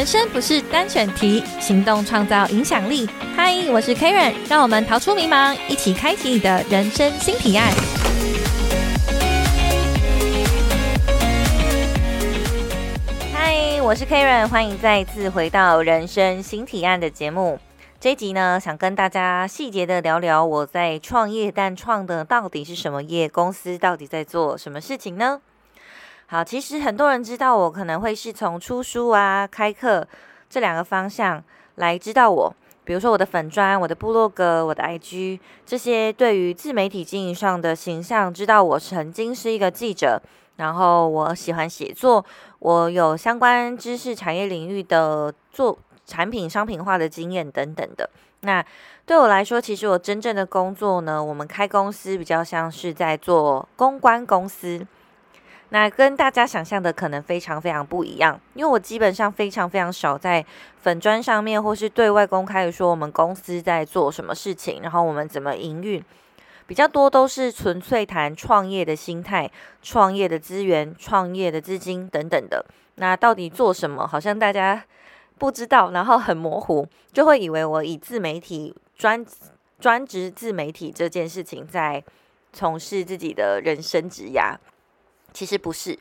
人生不是单选题，行动创造影响力。嗨，我是 Karen，让我们逃出迷茫，一起开启你的人生新提案。嗨，我是 Karen，欢迎再次回到人生新提案的节目。这一集呢，想跟大家细节的聊聊我在创业，但创的到底是什么业？公司到底在做什么事情呢？好，其实很多人知道我可能会是从出书啊、开课这两个方向来知道我，比如说我的粉砖、我的部落格、我的 IG 这些对于自媒体经营上的形象，知道我曾经是一个记者，然后我喜欢写作，我有相关知识产业领域的做产品商品化的经验等等的。那对我来说，其实我真正的工作呢，我们开公司比较像是在做公关公司。那跟大家想象的可能非常非常不一样，因为我基本上非常非常少在粉砖上面或是对外公开的说我们公司在做什么事情，然后我们怎么营运，比较多都是纯粹谈创业的心态、创业的资源、创业的资金等等的。那到底做什么，好像大家不知道，然后很模糊，就会以为我以自媒体专专职自媒体这件事情在从事自己的人生职涯。其实不是，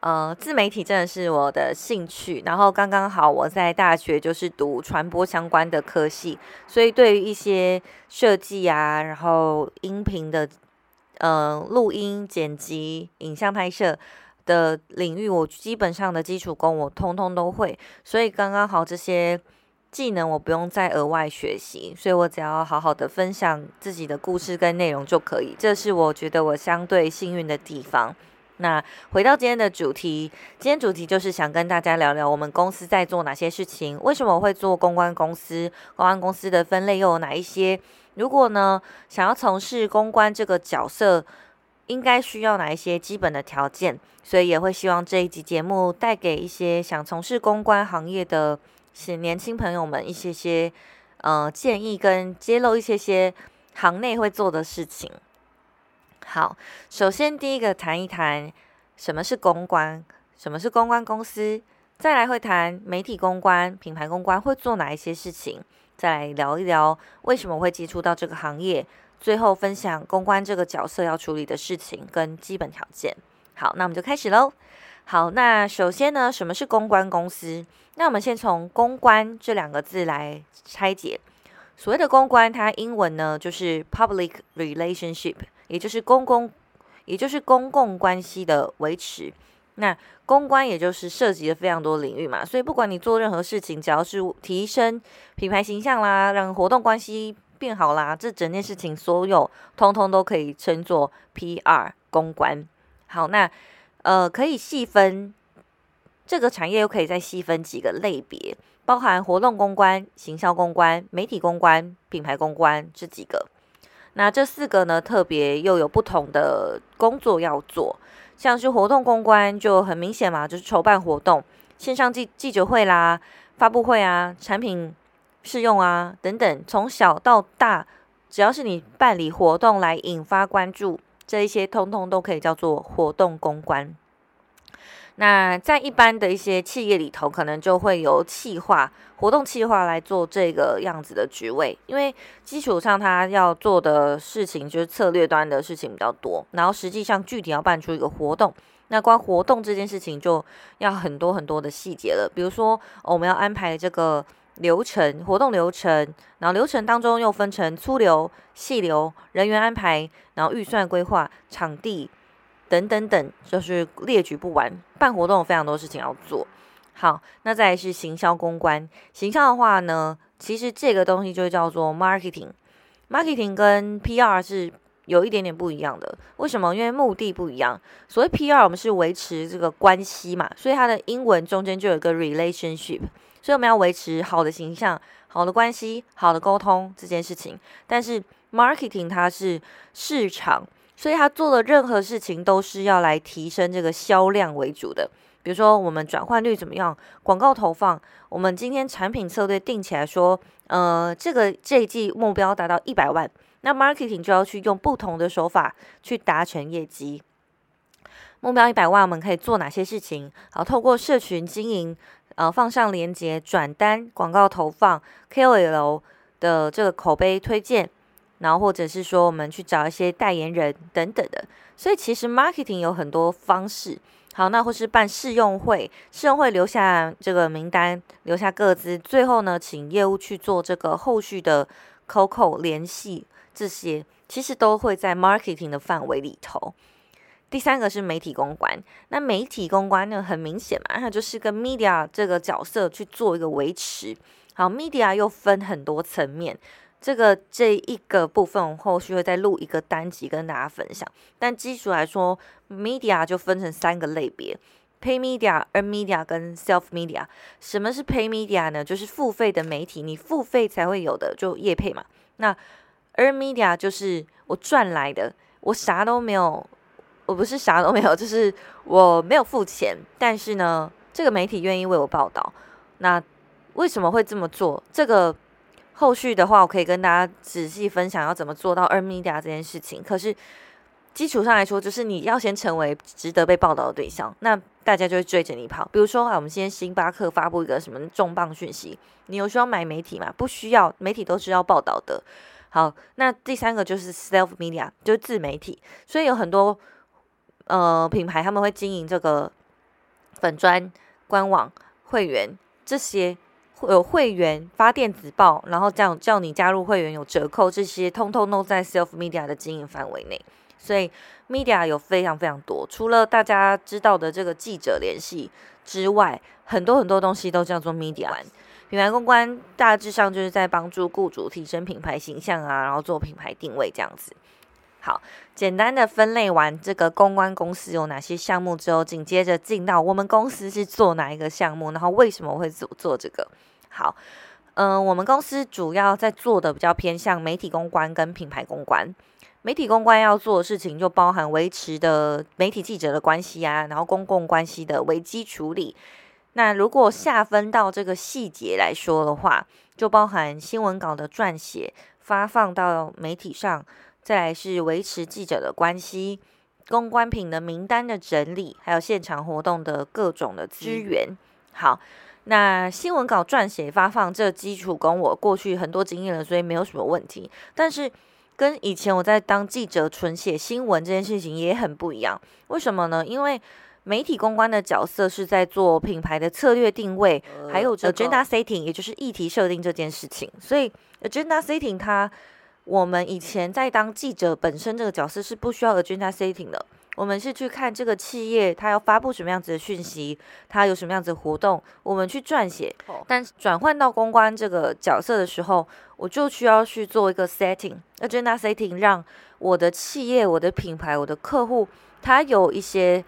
呃，自媒体真的是我的兴趣。然后刚刚好，我在大学就是读传播相关的科系，所以对于一些设计啊，然后音频的，呃，录音、剪辑、影像拍摄的领域，我基本上的基础功我通通都会。所以刚刚好这些技能我不用再额外学习，所以我只要好好的分享自己的故事跟内容就可以。这是我觉得我相对幸运的地方。那回到今天的主题，今天主题就是想跟大家聊聊我们公司在做哪些事情，为什么会做公关公司，公关公司的分类又有哪一些？如果呢想要从事公关这个角色，应该需要哪一些基本的条件？所以也会希望这一集节目带给一些想从事公关行业的些年轻朋友们一些些呃建议，跟揭露一些些行内会做的事情。好，首先第一个谈一谈什么是公关，什么是公关公司，再来会谈媒体公关、品牌公关会做哪一些事情，再来聊一聊为什么会接触到这个行业，最后分享公关这个角色要处理的事情跟基本条件。好，那我们就开始喽。好，那首先呢，什么是公关公司？那我们先从公关这两个字来拆解。所谓的公关，它英文呢就是 public relationship。也就是公共，也就是公共关系的维持。那公关也就是涉及了非常多领域嘛，所以不管你做任何事情，只要是提升品牌形象啦，让活动关系变好啦，这整件事情所有通通都可以称作 PR 公关。好，那呃可以细分这个产业，又可以再细分几个类别，包含活动公关、行销公关、媒体公关、品牌公关这几个。那这四个呢，特别又有不同的工作要做，像是活动公关就很明显嘛，就是筹办活动、线上记记者会啦、发布会啊、产品试用啊等等，从小到大，只要是你办理活动来引发关注，这一些通通都可以叫做活动公关。那在一般的一些企业里头，可能就会由企划、活动企划来做这个样子的职位，因为基础上他要做的事情就是策略端的事情比较多，然后实际上具体要办出一个活动，那关活动这件事情就要很多很多的细节了，比如说我们要安排这个流程、活动流程，然后流程当中又分成粗流、细流、人员安排，然后预算规划、场地。等等等，就是列举不完。办活动有非常多事情要做。好，那再来是行销公关。行销的话呢，其实这个东西就叫做 marketing。marketing 跟 PR 是有一点点不一样的。为什么？因为目的不一样。所谓 PR，我们是维持这个关系嘛，所以它的英文中间就有一个 relationship。所以我们要维持好的形象、好的关系、好的沟通这件事情。但是 marketing 它是市场。所以他做的任何事情都是要来提升这个销量为主的。比如说，我们转换率怎么样？广告投放，我们今天产品策略定起来说，呃，这个这一季目标达到一百万，那 marketing 就要去用不同的手法去达成业绩。目标一百万，我们可以做哪些事情？好，透过社群经营，呃放上链接、转单、广告投放、KOL 的这个口碑推荐，然后或者是说我们去找一些代言人等等的。所以其实 marketing 有很多方式。好，那或是办试用会，试用会留下这个名单，留下个资，最后呢，请业务去做这个后续的 COCO 联系，这些其实都会在 marketing 的范围里头。第三个是媒体公关，那媒体公关呢，很明显嘛，它就是跟 media 这个角色去做一个维持。好，media 又分很多层面。这个这一个部分，我后续会再录一个单集跟大家分享。但基础来说，media 就分成三个类别：pay media、earn media 跟 self media。什么是 pay media 呢？就是付费的媒体，你付费才会有的，就业配嘛。那 earn media 就是我赚来的，我啥都没有，我不是啥都没有，就是我没有付钱，但是呢，这个媒体愿意为我报道。那为什么会这么做？这个。后续的话，我可以跟大家仔细分享要怎么做到二 media 这件事情。可是基础上来说，就是你要先成为值得被报道的对象，那大家就会追着你跑。比如说啊，我们今天星巴克发布一个什么重磅讯息，你有需要买媒体吗？不需要，媒体都是要报道的。好，那第三个就是 self media，就是自媒体。所以有很多呃品牌他们会经营这个粉砖、官网、会员这些。有会员发电子报，然后这样叫你加入会员有折扣，这些通通都在 self media 的经营范围内。所以 media 有非常非常多，除了大家知道的这个记者联系之外，很多很多东西都叫做 media。品牌公关大致上就是在帮助雇主提升品牌形象啊，然后做品牌定位这样子。好，简单的分类完这个公关公司有哪些项目之后，紧接着进到我们公司是做哪一个项目，然后为什么会做做这个？好，嗯，我们公司主要在做的比较偏向媒体公关跟品牌公关。媒体公关要做的事情就包含维持的媒体记者的关系啊，然后公共关系的危机处理。那如果下分到这个细节来说的话，就包含新闻稿的撰写、发放到媒体上，再来是维持记者的关系、公关品的名单的整理，还有现场活动的各种的资源。好。那新闻稿撰写发放这基础跟我过去很多经验了，所以没有什么问题。但是跟以前我在当记者纯写新闻这件事情也很不一样。为什么呢？因为媒体公关的角色是在做品牌的策略定位，还有 agenda setting，也就是议题设定这件事情。所以 agenda setting 它，我们以前在当记者本身这个角色是不需要 agenda setting 的。我们是去看这个企业，它要发布什么样子的讯息，它有什么样子的活动，我们去撰写。但转换到公关这个角色的时候，我就需要去做一个 setting，agenda setting，让我的企业、我的品牌、我的客户，他有一些。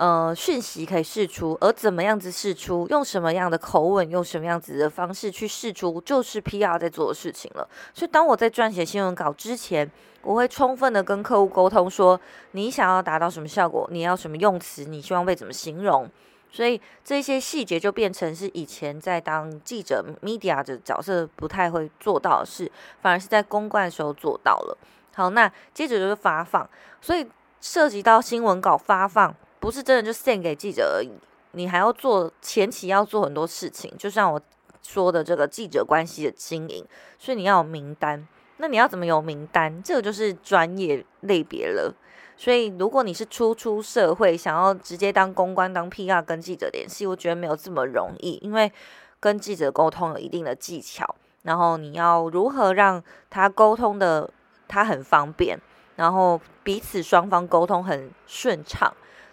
呃，讯息可以释出，而怎么样子释出，用什么样的口吻，用什么样子的方式去释出，就是 PR 在做的事情了。所以，当我在撰写新闻稿之前，我会充分的跟客户沟通，说你想要达到什么效果，你要什么用词，你希望被怎么形容。所以，这些细节就变成是以前在当记者 media 的角色不太会做到的事，反而是在公关的时候做到了。好，那接着就是发放，所以涉及到新闻稿发放。不是真的就献给记者而已，你还要做前期要做很多事情，就像我说的这个记者关系的经营，所以你要有名单。那你要怎么有名单？这个就是专业类别了。所以如果你是初出社会，想要直接当公关、当 PR 跟记者联系，我觉得没有这么容易，因为跟记者沟通有一定的技巧，然后你要如何让他沟通的他很方便，然后彼此双方沟通很顺畅。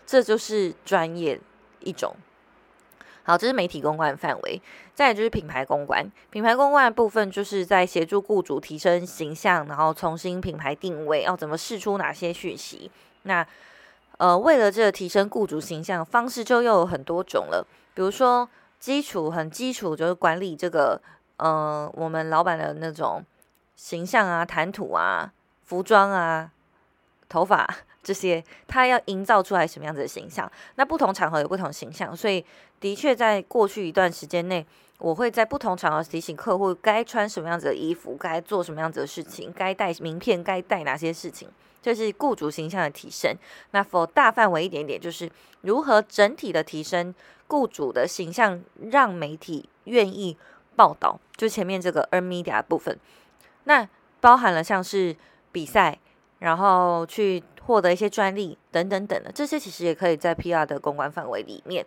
这就是专业一种。好，这是媒体公关范围。再就是品牌公关，品牌公关的部分就是在协助雇主提升形象，然后重新品牌定位，要怎么试出哪些讯息。那呃，为了这个提升雇主形象方式，就又有很多种了。比如说，基础很基础，就是管理这个呃，我们老板的那种形象啊、谈吐啊、服装啊、头发。这些，他要营造出来什么样子的形象？那不同场合有不同形象，所以的确在过去一段时间内，我会在不同场合提醒客户该穿什么样子的衣服，该做什么样子的事情，该带名片，该带哪些事情，这是雇主形象的提升。那否大范围一点点，就是如何整体的提升雇主的形象，让媒体愿意报道，就前面这个 earn media 部分，那包含了像是比赛。然后去获得一些专利等等等的，这些其实也可以在 PR 的公关范围里面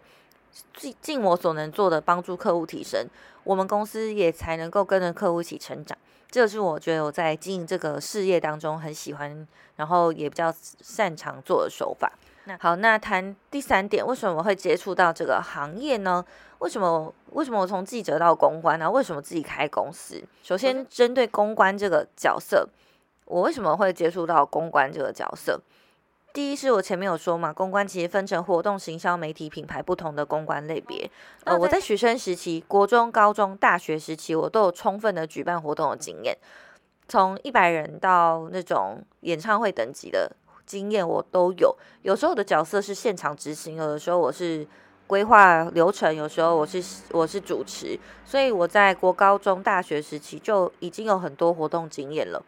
尽尽我所能做的帮助客户提升，我们公司也才能够跟着客户一起成长。这是我觉得我在经营这个事业当中很喜欢，然后也比较擅长做的手法。那好，那谈第三点，为什么会接触到这个行业呢？为什么为什么我从记者到公关呢？为什么自己开公司？首先针对公关这个角色。我为什么会接触到公关这个角色？第一是我前面有说嘛，公关其实分成活动、行销、媒体、品牌不同的公关类别。呃，我在学生时期，国中、高中、大学时期，我都有充分的举办活动的经验，从一百人到那种演唱会等级的经验我都有。有时候我的角色是现场执行，有的时候我是规划流程，有时候我是我是主持，所以我在国高中、大学时期就已经有很多活动经验了。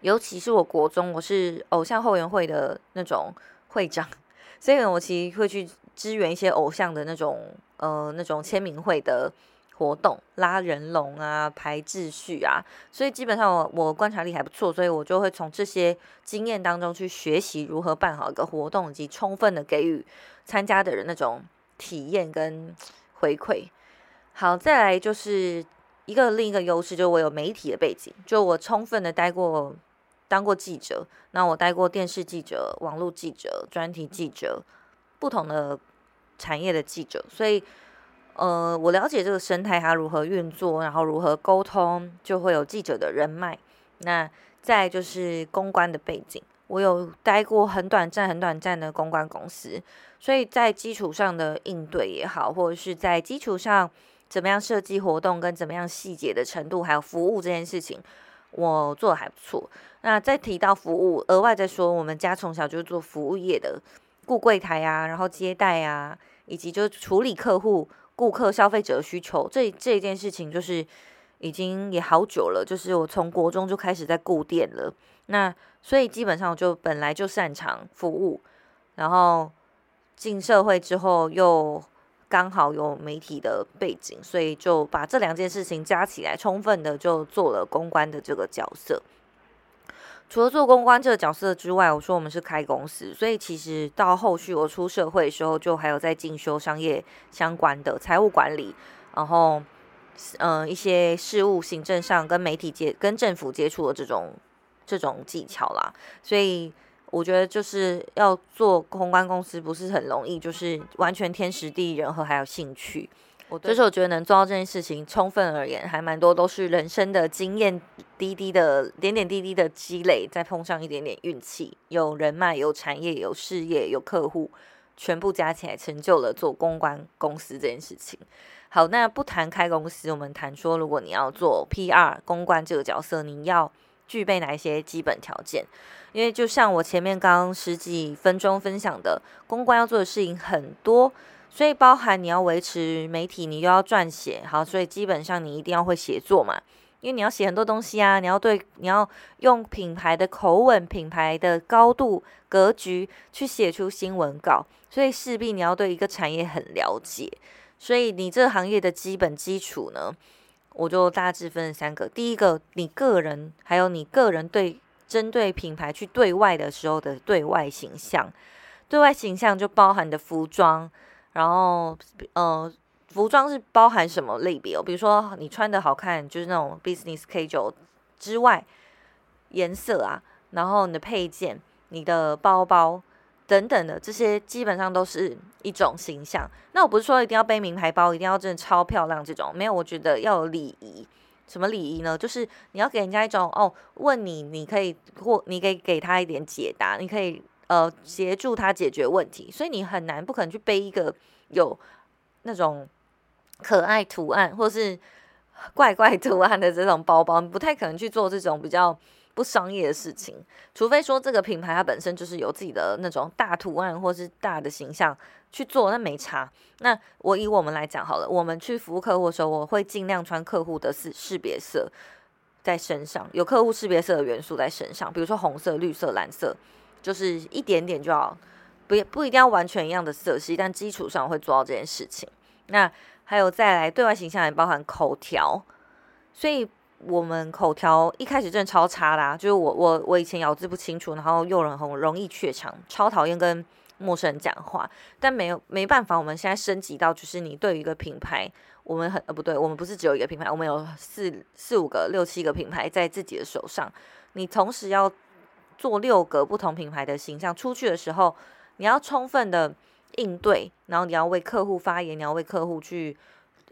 尤其是我国中，我是偶像后援会的那种会长，所以我其实会去支援一些偶像的那种呃那种签名会的活动，拉人龙啊，排秩序啊，所以基本上我我观察力还不错，所以我就会从这些经验当中去学习如何办好一个活动，以及充分的给予参加的人那种体验跟回馈。好，再来就是一个另一个优势，就是我有媒体的背景，就我充分的待过。当过记者，那我待过电视记者、网络记者、专题记者，不同的产业的记者，所以，呃，我了解这个生态它如何运作，然后如何沟通，就会有记者的人脉。那再就是公关的背景，我有待过很短暂、很短暂的公关公司，所以在基础上的应对也好，或者是在基础上怎么样设计活动，跟怎么样细节的程度，还有服务这件事情。我做的还不错。那再提到服务，额外再说，我们家从小就做服务业的，顾柜台啊，然后接待啊，以及就处理客户、顾客、消费者需求。这这件事情就是已经也好久了，就是我从国中就开始在顾店了。那所以基本上我就本来就擅长服务，然后进社会之后又。刚好有媒体的背景，所以就把这两件事情加起来，充分的就做了公关的这个角色。除了做公关这个角色之外，我说我们是开公司，所以其实到后续我出社会的时候，就还有在进修商业相关的财务管理，然后嗯一些事务行政上跟媒体接、跟政府接触的这种这种技巧啦，所以。我觉得就是要做公关公司不是很容易，就是完全天时地利人和还有兴趣。我就是我觉得能做到这件事情，充分而言还蛮多都是人生的经验滴滴的点点滴滴的积累，再碰上一点点运气，有人脉、有产业、有事业、有客户，全部加起来成就了做公关公司这件事情。好，那不谈开公司，我们谈说，如果你要做 PR 公关这个角色，你要具备哪一些基本条件？因为就像我前面刚十几分钟分享的，公关要做的事情很多，所以包含你要维持媒体，你又要撰写，好，所以基本上你一定要会写作嘛，因为你要写很多东西啊，你要对，你要用品牌的口吻、品牌的高度、格局去写出新闻稿，所以势必你要对一个产业很了解，所以你这行业的基本基础呢，我就大致分三个，第一个，你个人，还有你个人对。针对品牌去对外的时候的对外形象，对外形象就包含的服装，然后呃，服装是包含什么类别哦？比如说你穿的好看，就是那种 business casual 之外，颜色啊，然后你的配件、你的包包等等的这些，基本上都是一种形象。那我不是说一定要背名牌包，一定要真的超漂亮这种，没有，我觉得要有礼仪。什么礼仪呢？就是你要给人家一种哦，问你，你可以或你可以给他一点解答，你可以呃协助他解决问题。所以你很难不可能去背一个有那种可爱图案或是怪怪图案的这种包包，你不太可能去做这种比较不商业的事情，除非说这个品牌它本身就是有自己的那种大图案或是大的形象去做，那没差。那我以我们来讲好了，我们去服务客户的时候，我会尽量穿客户的识识别色在身上，有客户识别色的元素在身上，比如说红色、绿色、蓝色，就是一点点就好，不不一定要完全一样的色系，但基础上会做到这件事情。那还有再来对外形象也包含口条，所以。我们口条一开始真的超差啦，就是我我我以前咬字不清楚，然后又很很容易怯场，超讨厌跟陌生人讲话。但没有没办法，我们现在升级到就是你对于一个品牌，我们很呃不对，我们不是只有一个品牌，我们有四四五个六七个品牌在自己的手上，你同时要做六个不同品牌的形象出去的时候，你要充分的应对，然后你要为客户发言，你要为客户去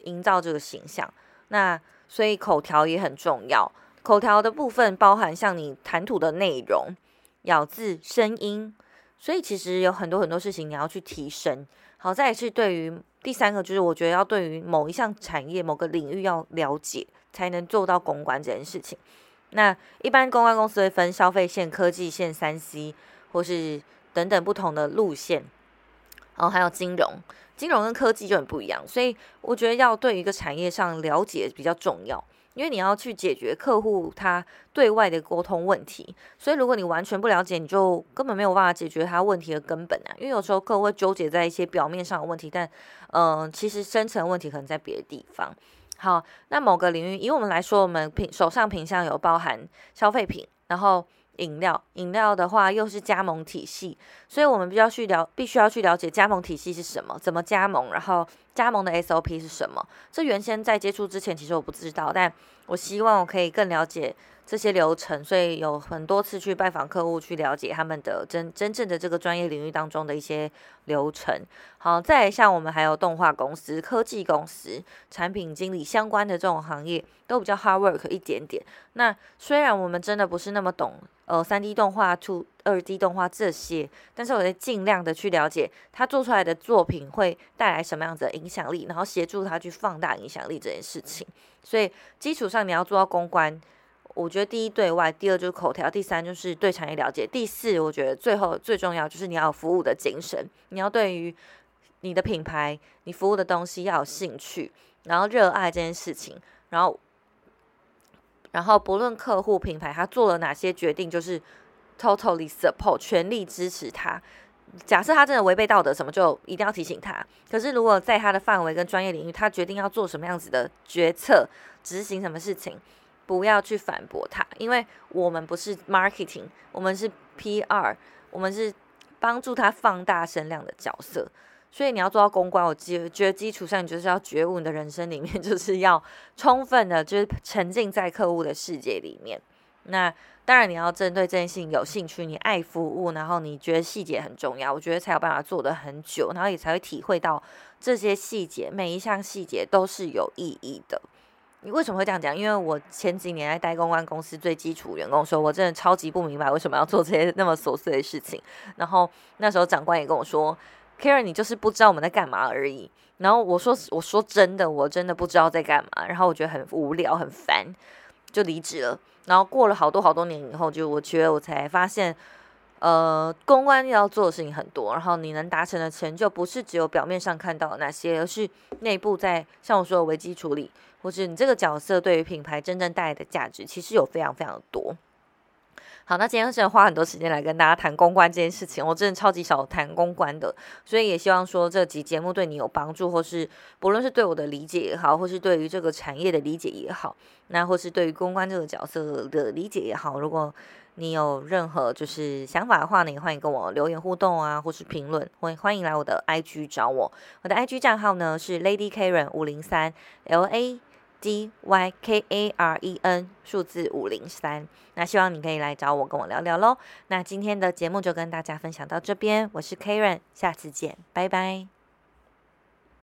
营造这个形象，那。所以口条也很重要，口条的部分包含像你谈吐的内容、咬字、声音，所以其实有很多很多事情你要去提升。好，再是对于第三个，就是我觉得要对于某一项产业、某个领域要了解，才能做到公关这件事情。那一般公关公司会分消费线、科技线、三 C 或是等等不同的路线，然后还有金融。金融跟科技就很不一样，所以我觉得要对一个产业上了解比较重要，因为你要去解决客户他对外的沟通问题。所以如果你完全不了解，你就根本没有办法解决他问题的根本啊。因为有时候客户会纠结在一些表面上的问题，但嗯，其实深层问题可能在别的地方。好，那某个领域以我们来说，我们品手上品相有包含消费品，然后。饮料，饮料的话又是加盟体系，所以我们必须要去了，必须要去了解加盟体系是什么，怎么加盟，然后加盟的 SOP 是什么。这原先在接触之前，其实我不知道，但我希望我可以更了解。这些流程，所以有很多次去拜访客户，去了解他们的真真正的这个专业领域当中的一些流程。好，再像我们还有动画公司、科技公司、产品经理相关的这种行业，都比较 hard work 一点点。那虽然我们真的不是那么懂，呃，三 D 动画、出二 D 动画这些，但是我会尽量的去了解他做出来的作品会带来什么样子的影响力，然后协助他去放大影响力这件事情。所以基础上你要做到公关。我觉得第一对外，第二就是口条，第三就是对产业了解，第四我觉得最后最重要就是你要有服务的精神，你要对于你的品牌、你服务的东西要有兴趣，然后热爱这件事情，然后然后不论客户品牌他做了哪些决定，就是 totally support 全力支持他。假设他真的违背道德什么，就一定要提醒他。可是如果在他的范围跟专业领域，他决定要做什么样子的决策，执行什么事情。不要去反驳他，因为我们不是 marketing，我们是 PR，我们是帮助他放大声量的角色。所以你要做到公关，我基觉得基础上你就是要觉悟，你的人生里面 就是要充分的，就是沉浸在客户的世界里面。那当然你要针对这件事情有兴趣，你爱服务，然后你觉得细节很重要，我觉得才有办法做得很久，然后也才会体会到这些细节，每一项细节都是有意义的。你为什么会这样讲？因为我前几年在待公关公司最基础员工的时候，我真的超级不明白为什么要做这些那么琐碎的事情。然后那时候长官也跟我说：“Karen，你就是不知道我们在干嘛而已。”然后我说：“我说真的，我真的不知道在干嘛。”然后我觉得很无聊、很烦，就离职了。然后过了好多好多年以后，就我觉得我才发现，呃，公关要做的事情很多，然后你能达成的成就不是只有表面上看到的那些，而是内部在像我说的危机处理。或是你这个角色对于品牌真正带来的价值，其实有非常非常的多。好，那今天真的花很多时间来跟大家谈公关这件事情，我真的超级少谈公关的，所以也希望说这集节目对你有帮助，或是不论是对我的理解也好，或是对于这个产业的理解也好，那或是对于公关这个角色的理解也好，如果你有任何就是想法的话呢，也欢迎跟我留言互动啊，或是评论，欢欢迎来我的 IG 找我，我的 IG 账号呢是 Lady Karen 五零三 L A。C Y K A R E N 数字五零三，那希望你可以来找我跟我聊聊喽。那今天的节目就跟大家分享到这边，我是 Karen，下次见，拜拜。